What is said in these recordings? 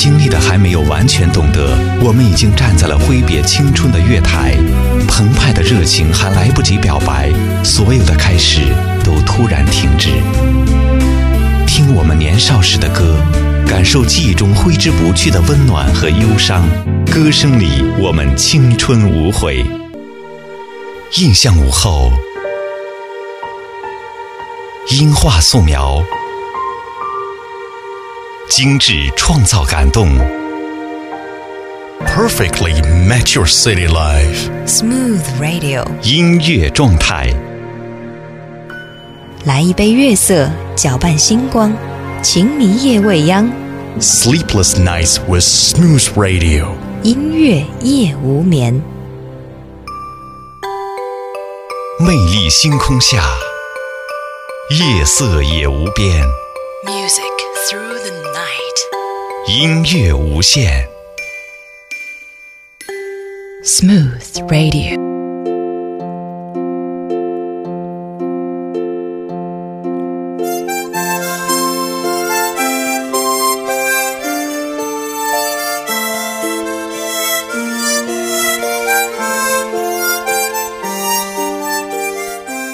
经历的还没有完全懂得，我们已经站在了挥别青春的月台，澎湃的热情还来不及表白，所有的开始都突然停止。听我们年少时的歌，感受记忆中挥之不去的温暖和忧伤，歌声里我们青春无悔。印象午后，音画素描。精致创造感动，perfectly match your city life。Smooth radio，音乐状态。来一杯月色，搅拌星光，情迷夜未央。Sleepless nights with smooth radio，音乐夜无眠。魅力星空下，夜色也无边。Music through the night，音乐无限。Smooth Radio。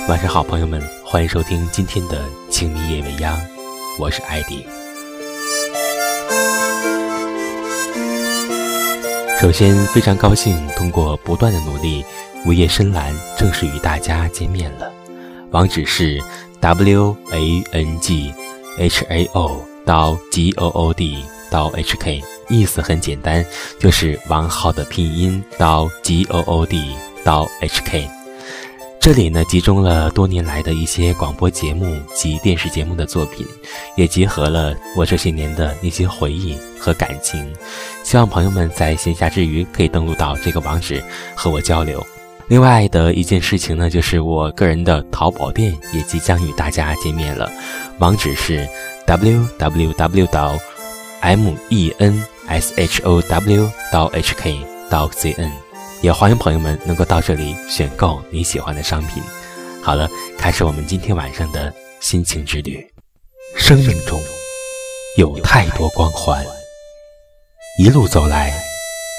晚上好，朋友们，欢迎收听今天的《请你夜未央》。我是艾迪。首先，非常高兴通过不断的努力，午夜深蓝正式与大家见面了。网址是 w a n g h a o 到 g o o d 到 h k，意思很简单，就是王浩的拼音到 g o o d 到 h k。这里呢，集中了多年来的一些广播节目及电视节目的作品，也结合了我这些年的一些回忆和感情。希望朋友们在闲暇之余可以登录到这个网址和我交流。另外的一件事情呢，就是我个人的淘宝店也即将与大家见面了，网址是 w w w 到 m e n s h o w 到 h k 到 c n。也欢迎朋友们能够到这里选购你喜欢的商品。好了，开始我们今天晚上的心情之旅。生命中有太多光环，一路走来，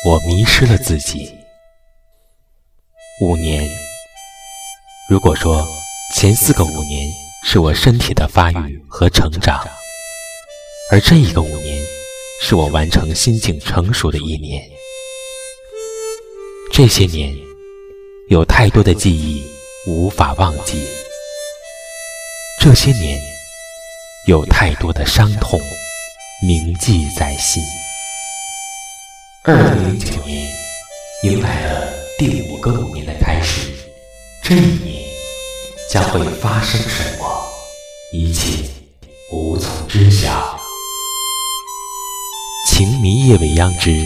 我迷失了自己。五年，如果说前四个五年是我身体的发育和成长，而这一个五年是我完成心境成熟的一年。这些年，有太多的记忆无法忘记；这些年，有太多的伤痛铭记在心。二零零九年迎来了第五个五年的开始，这一年将会发生什么，一切无从知晓。情迷夜未央之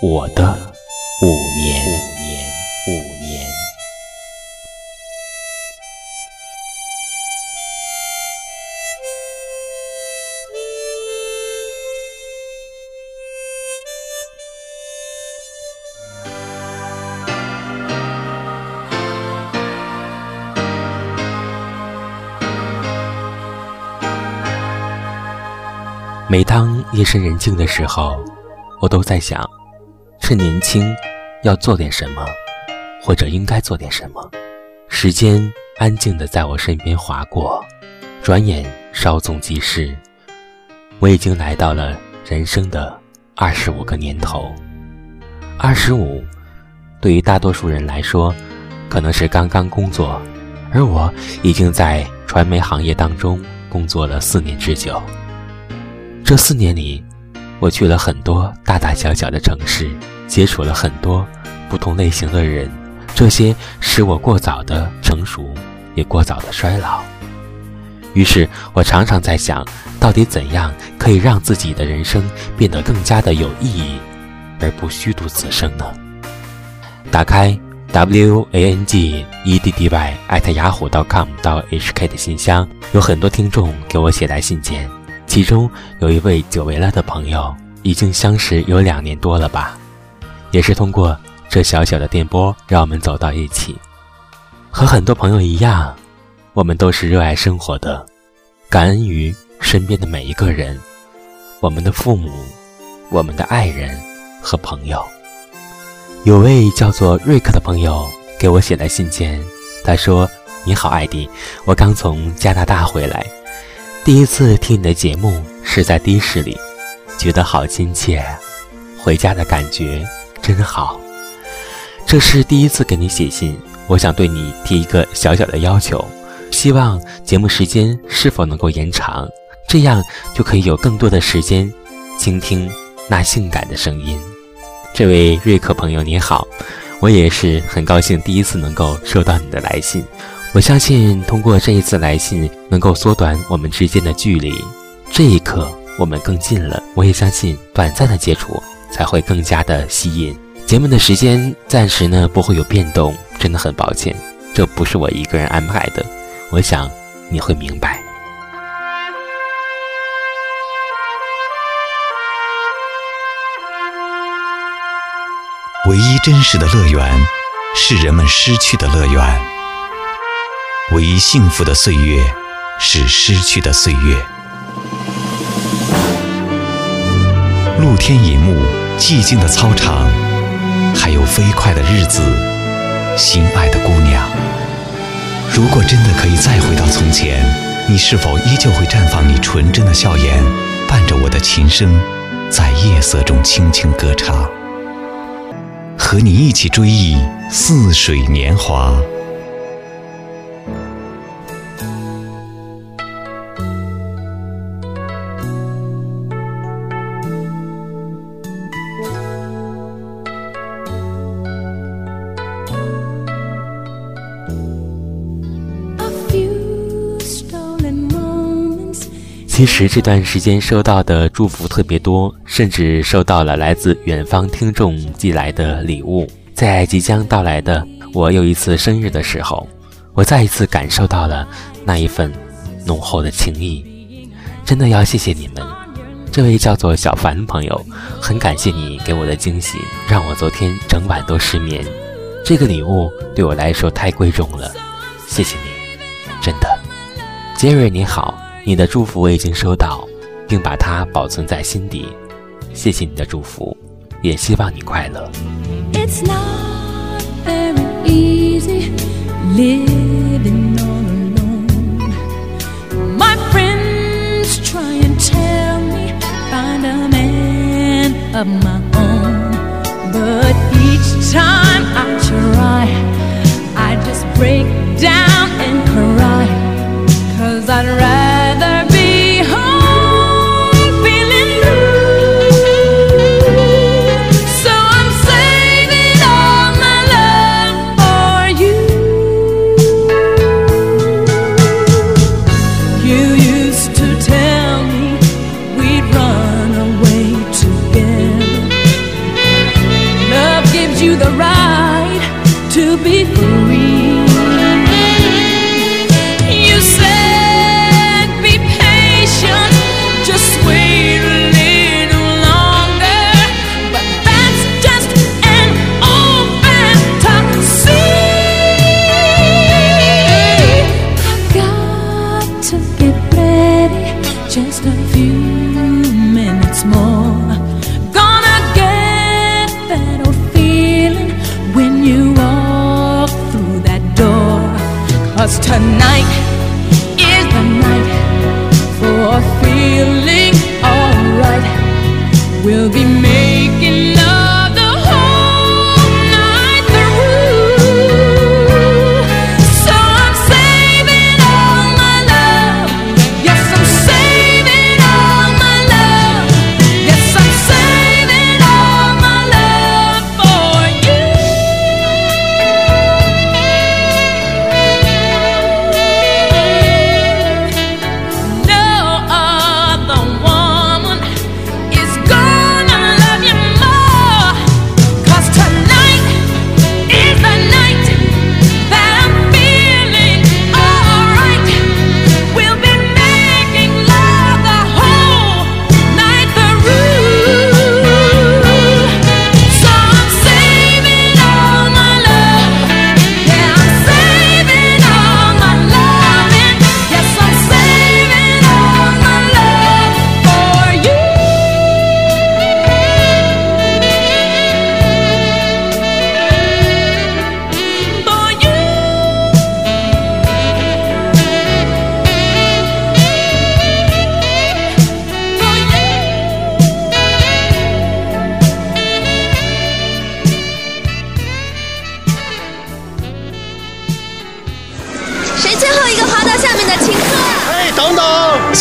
我的。五年，五年，五年。每当夜深人静的时候，我都在想。趁年轻，要做点什么，或者应该做点什么。时间安静的在我身边划过，转眼稍纵即逝。我已经来到了人生的二十五个年头。二十五，对于大多数人来说，可能是刚刚工作，而我已经在传媒行业当中工作了四年之久。这四年里，我去了很多大大小小的城市。接触了很多不同类型的人，这些使我过早的成熟，也过早的衰老。于是我常常在想，到底怎样可以让自己的人生变得更加的有意义，而不虚度此生呢？打开 w a n g e d d y at 雅虎 .com 到 h k 的信箱，有很多听众给我写来信件，其中有一位久违了的朋友，已经相识有两年多了吧。也是通过这小小的电波，让我们走到一起。和很多朋友一样，我们都是热爱生活的，感恩于身边的每一个人，我们的父母、我们的爱人和朋友。有位叫做瑞克的朋友给我写来信件，他说：“你好，艾迪，我刚从加拿大回来，第一次听你的节目是在的士里，觉得好亲切，回家的感觉真好。这是第一次给你写信，我想对你提一个小小的要求，希望节目时间是否能够延长，这样就可以有更多的时间倾听那性感的声音。”这位瑞克朋友你好，我也是很高兴第一次能够收到你的来信。我相信通过这一次来信，能够缩短我们之间的距离。这一刻我们更近了。我也相信短暂的接触才会更加的吸引。节目的时间暂时呢不会有变动，真的很抱歉，这不是我一个人安排的。我想你会明白。唯一真实的乐园，是人们失去的乐园；唯一幸福的岁月，是失去的岁月。露天银幕，寂静的操场，还有飞快的日子，心爱的姑娘。如果真的可以再回到从前，你是否依旧会绽放你纯真的笑颜，伴着我的琴声，在夜色中轻轻歌唱？和你一起追忆似水年华。其实这段时间收到的祝福特别多，甚至收到了来自远方听众寄来的礼物。在即将到来的我又一次生日的时候，我再一次感受到了那一份浓厚的情谊。真的要谢谢你们，这位叫做小凡的朋友，很感谢你给我的惊喜，让我昨天整晚都失眠。这个礼物对我来说太贵重了，谢谢你，真的。杰瑞你好。你的祝福我已经收到，并把它保存在心底。谢谢你的祝福，也希望你快乐。It's not very easy living all alone. My friends try and tell me find a man of my own, but each time I try, I just break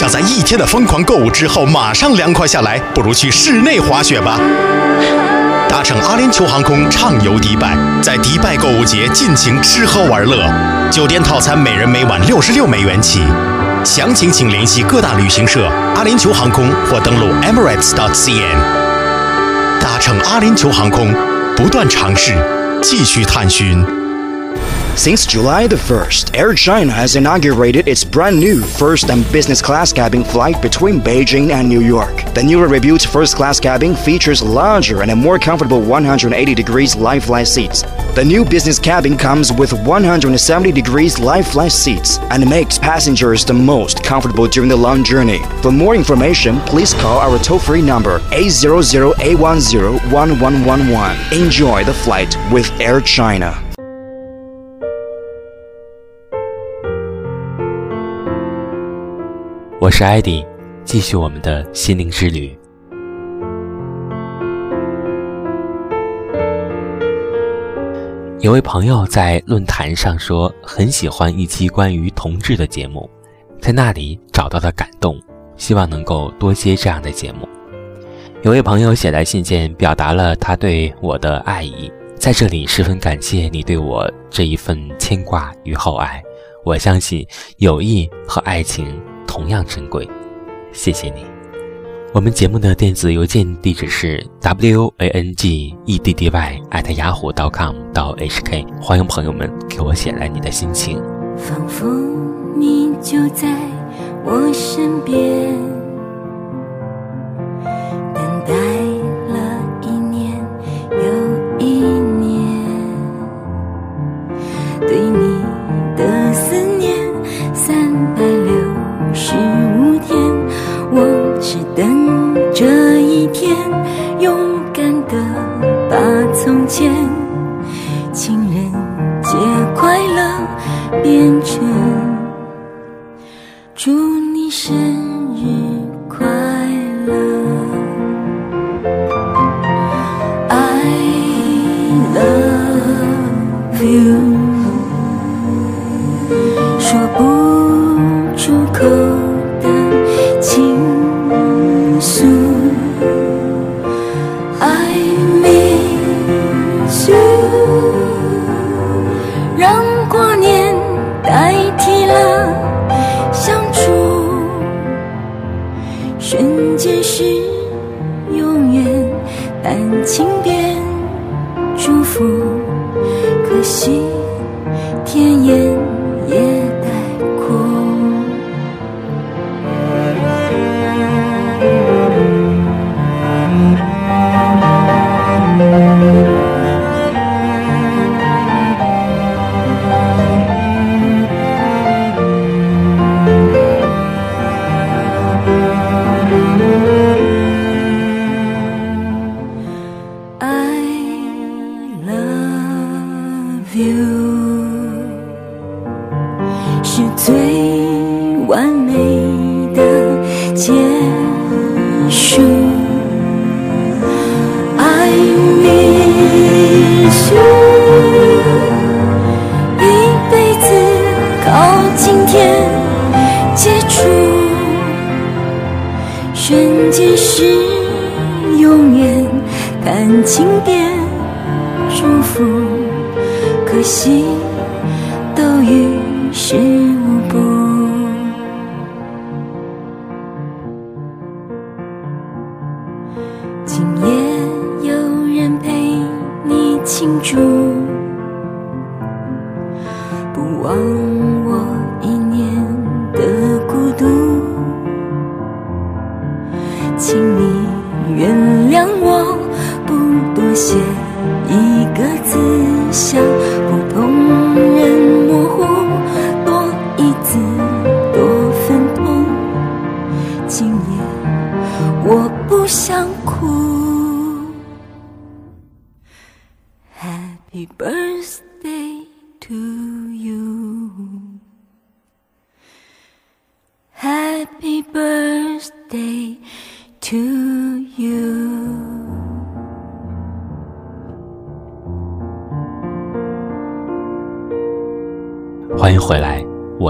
在一天的疯狂购物之后马上凉快下来，不如去室内滑雪吧。搭乘阿联酋航空畅游迪拜，在迪拜购物节尽情吃喝玩乐，酒店套餐每人每晚六十六美元起。详情请联系各大旅行社、阿联酋航空或登录 emirates.cn。搭乘阿联酋航空，不断尝试，继续探寻。Since July the 1st, Air China has inaugurated its brand new first and business class cabin flight between Beijing and New York. The newly rebuilt first class cabin features larger and a more comfortable 180 degrees lie flat seats. The new business cabin comes with 170 degrees lie flat seats and makes passengers the most comfortable during the long journey. For more information, please call our toll-free number 800-810-1111. Enjoy the flight with Air China. 我是艾迪，继续我们的心灵之旅。有位朋友在论坛上说，很喜欢一期关于同志的节目，在那里找到了感动，希望能够多些这样的节目。有位朋友写来信件，表达了他对我的爱意，在这里十分感谢你对我这一份牵挂与厚爱。我相信友谊和爱情。同样珍贵，谢谢你。我们节目的电子邮件地址是 w a n g e d d y at yahoo dot com 到 h k，欢迎朋友们给我写来你的心情。仿佛你就在我身边，等待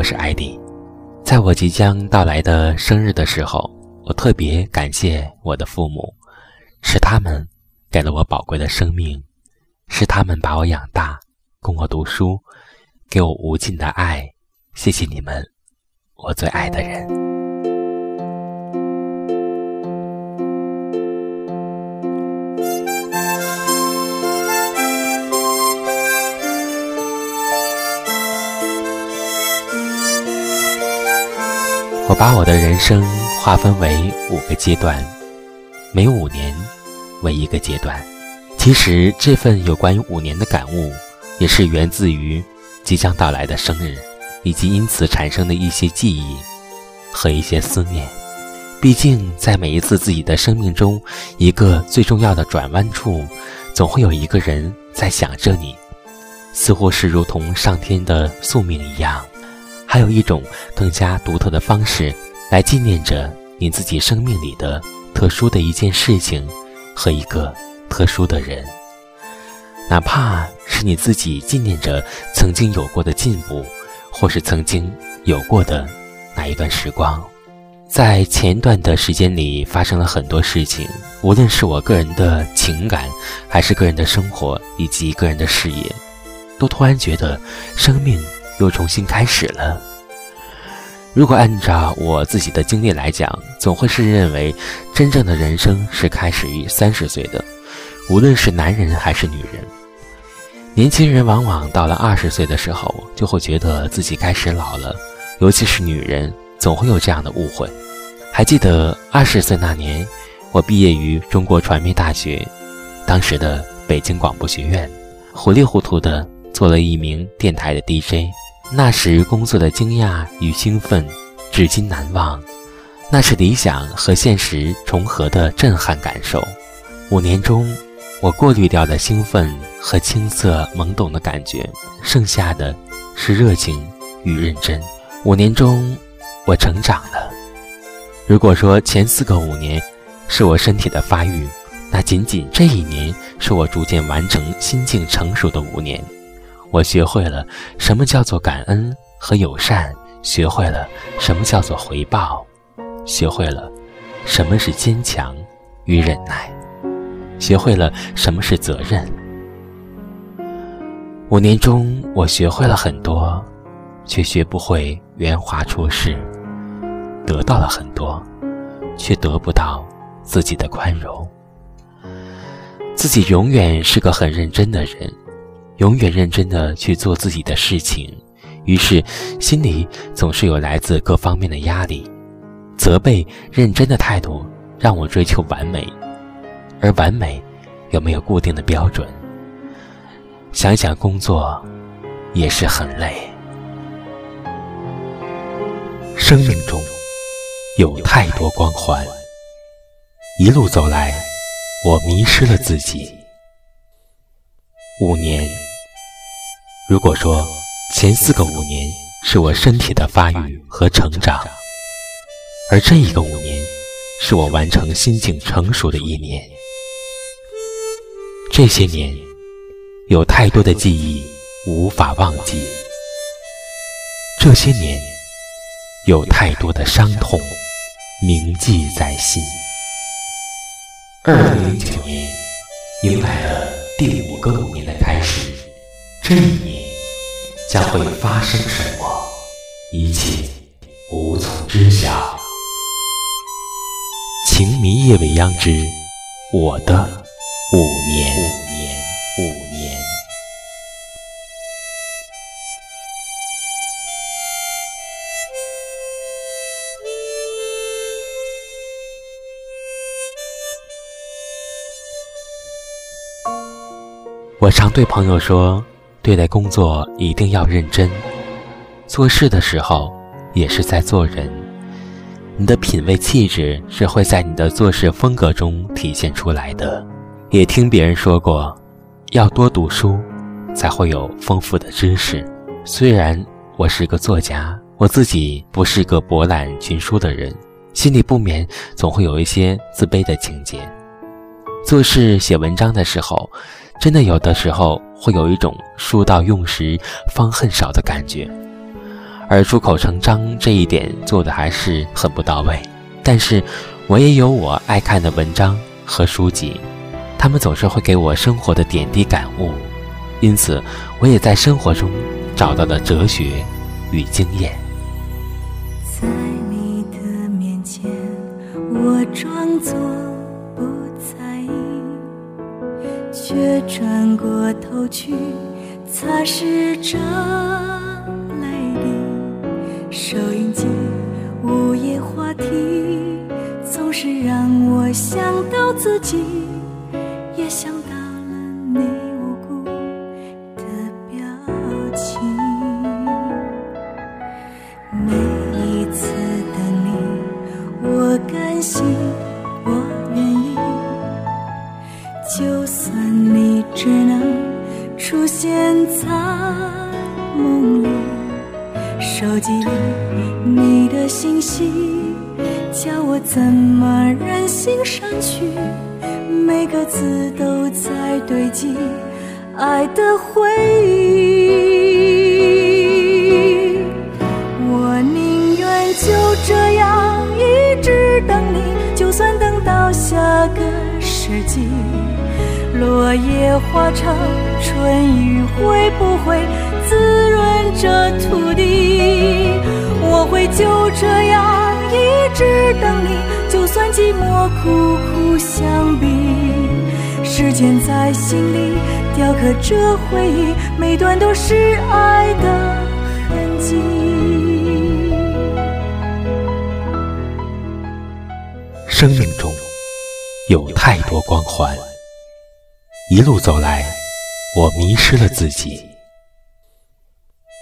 是艾迪。在我即将到来的生日的时候，我特别感谢我的父母，是他们给了我宝贵的生命，是他们把我养大，供我读书，给我无尽的爱。谢谢你们，我最爱的人。我把我的人生划分为五个阶段，每五年为一个阶段。其实这份有关于五年的感悟，也是源自于即将到来的生日，以及因此产生的一些记忆和一些思念。毕竟，在每一次自己的生命中，一个最重要的转弯处，总会有一个人在想着你，似乎是如同上天的宿命一样。还有一种更加独特的方式，来纪念着你自己生命里的特殊的一件事情和一个特殊的人，哪怕是你自己纪念着曾经有过的进步，或是曾经有过的那一段时光。在前一段的时间里发生了很多事情，无论是我个人的情感，还是个人的生活以及个人的事业，都突然觉得生命。又重新开始了。如果按照我自己的经历来讲，总会是认为，真正的人生是开始于三十岁的，无论是男人还是女人。年轻人往往到了二十岁的时候，就会觉得自己开始老了，尤其是女人，总会有这样的误会。还记得二十岁那年，我毕业于中国传媒大学，当时的北京广播学院，糊里糊涂的。做了一名电台的 DJ，那时工作的惊讶与兴奋，至今难忘。那是理想和现实重合的震撼感受。五年中，我过滤掉了兴奋和青涩懵懂的感觉，剩下的是热情与认真。五年中，我成长了。如果说前四个五年是我身体的发育，那仅仅这一年是我逐渐完成心境成熟的五年。我学会了什么叫做感恩和友善，学会了什么叫做回报，学会了什么是坚强与忍耐，学会了什么是责任。五年中，我学会了很多，却学不会圆滑处事；得到了很多，却得不到自己的宽容。自己永远是个很认真的人。永远认真的去做自己的事情，于是心里总是有来自各方面的压力、责备。认真的态度让我追求完美，而完美有没有固定的标准？想想工作也是很累。生命中有太多光环，一路走来，我迷失了自己。五年。如果说前四个五年是我身体的发育和成长，而这一个五年是我完成心境成熟的一年，这些年有太多的记忆无法忘记，这些年有太多的伤痛铭记在心。二零零九年迎来了第五个五年的开始，这一年。将会发生什么？一切无从知晓。情迷夜未央之我的五年，五年，五年。我常对朋友说。对待工作一定要认真，做事的时候也是在做人。你的品味气质是会在你的做事风格中体现出来的。也听别人说过，要多读书，才会有丰富的知识。虽然我是个作家，我自己不是个博览群书的人，心里不免总会有一些自卑的情节。做事写文章的时候。真的有的时候会有一种书到用时方恨少的感觉，而出口成章这一点做的还是很不到位。但是，我也有我爱看的文章和书籍，他们总是会给我生活的点滴感悟，因此我也在生活中找到了哲学与经验。在你的面前，我装作却转过头去擦拭着泪滴。收音机午夜话题，总是让我想到自己，也想到了你只能出现在梦里，手机里你的信息，叫我怎么忍心删去？每个字都在堆积爱的回忆。我宁愿就这样一直等你，就算等到下个世纪。落叶化成春雨，会不会滋润这土地？我会就这样一直等你，就算寂寞苦苦相逼。时间在心里雕刻着回忆，每段都是爱的痕迹。生命中有太多光环，一路走来，我迷失了自己。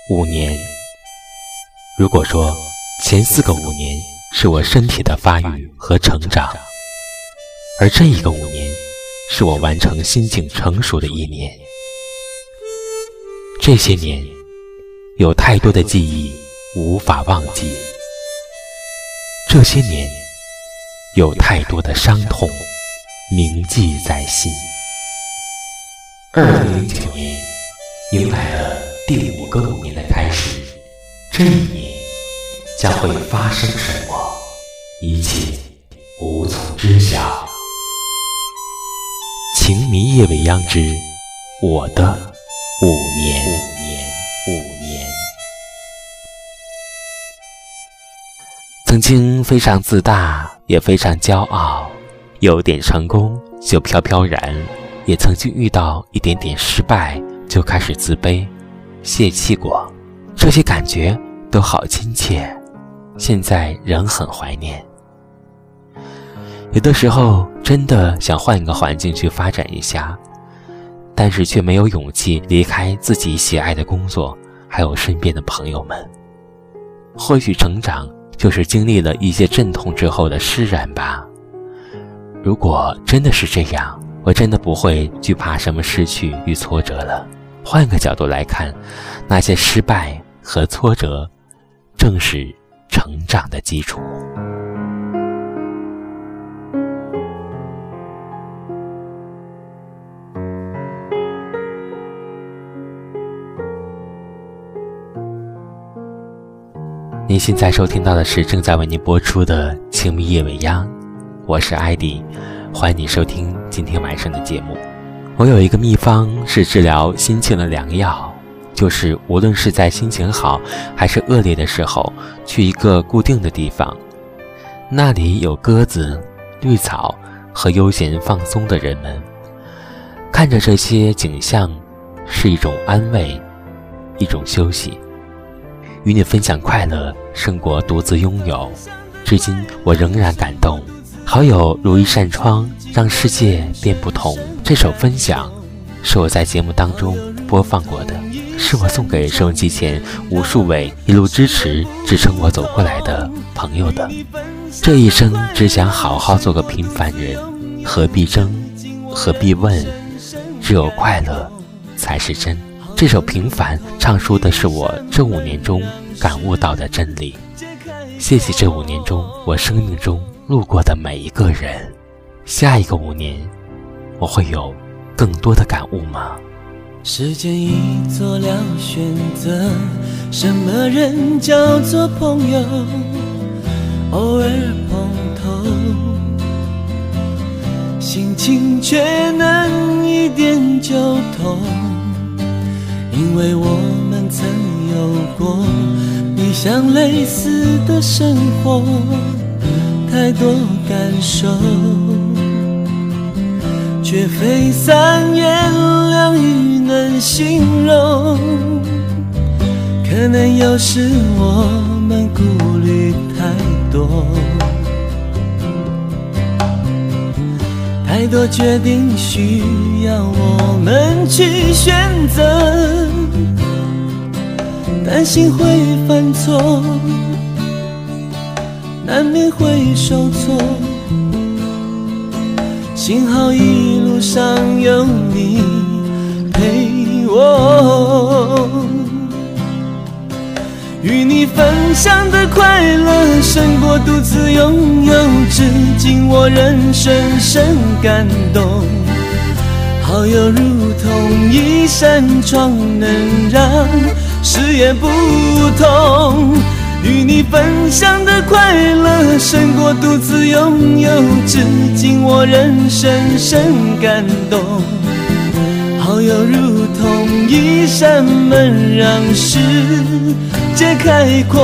五年，如果说前四个五年是我身体的发育和成长，而这一个五年是我完成心境成熟的一年。这些年，有太多的记忆无法忘记。这些年，有太多的伤痛铭记在心。二零零九年迎来了第五个五年的开始，这一年将会发生什么，一切无从知晓。情迷夜未央之我的五年，五年，五年。曾经非常自大，也非常骄傲，有点成功就飘飘然，也曾经遇到一点点失败就开始自卑、泄气过，这些感觉都好亲切，现在仍很怀念。有的时候真的想换一个环境去发展一下，但是却没有勇气离开自己喜爱的工作，还有身边的朋友们。或许成长就是经历了一些阵痛之后的释然吧。如果真的是这样，我真的不会惧怕什么失去与挫折了。换个角度来看，那些失败和挫折，正是成长的基础。您现在收听到的是正在为您播出的《情迷夜未央》，我是艾迪，欢迎你收听今天晚上的节目。我有一个秘方是治疗心情的良药，就是无论是在心情好还是恶劣的时候，去一个固定的地方，那里有鸽子、绿草和悠闲放松的人们，看着这些景象，是一种安慰，一种休息。与你分享快乐胜过独自拥有，至今我仍然感动。好友如一扇窗，让世界变不同。这首分享是我在节目当中播放过的，是我送给收音机前无数位一路支持、支撑我走过来的朋友的。这一生只想好好做个平凡人，何必争，何必问？只有快乐才是真。这首《平凡》唱出的是我这五年中感悟到的真理。谢谢这五年中我生命中路过的每一个人。下一个五年，我会有更多的感悟吗？时间已做了选择，什么人叫做朋友？偶尔碰头，心情却能一点就通，因为我们曾有过理想类似的生活，太多感受，却非三言两语能形容。可能有时我们顾虑太。多，太多决定需要我们去选择，担心会犯错，难免会受挫。幸好一路上有你陪我。与你分享的快乐胜过独自拥有，至今我仍深深感动。好友如同一扇窗，能让视野不同。与你分享的快乐胜过独自拥有，至今我仍深深感动。好友如同一扇门，让世界开阔。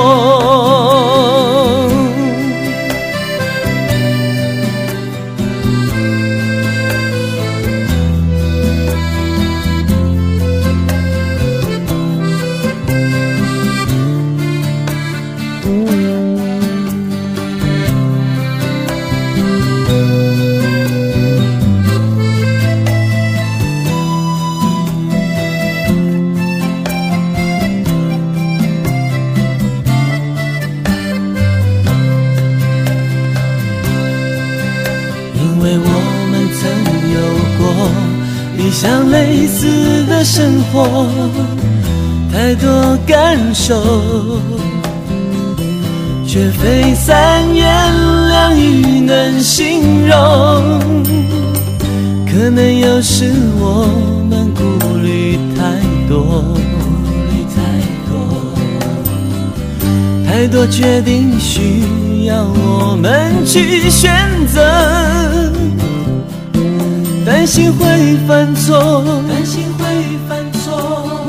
活，太多感受，却非三言两语能形容。可能有时我们顾虑太多，太多太多决定需要我们去选择。担心会犯错，担心会犯错，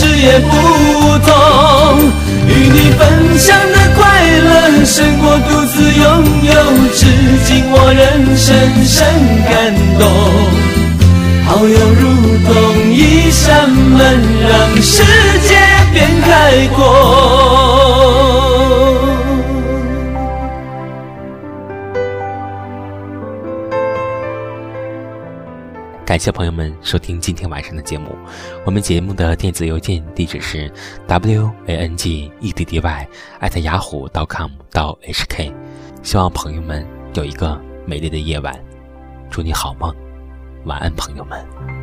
事也不同。与你分享的快乐胜过独自拥有，至今我仍深深感动。好友如同一扇门，让世界变开阔。感谢朋友们收听今天晚上的节目。我们节目的电子邮件地址是 w a n g e d d y 艾特雅虎 .com 到 h k。希望朋友们有一个美丽的夜晚，祝你好梦，晚安，朋友们。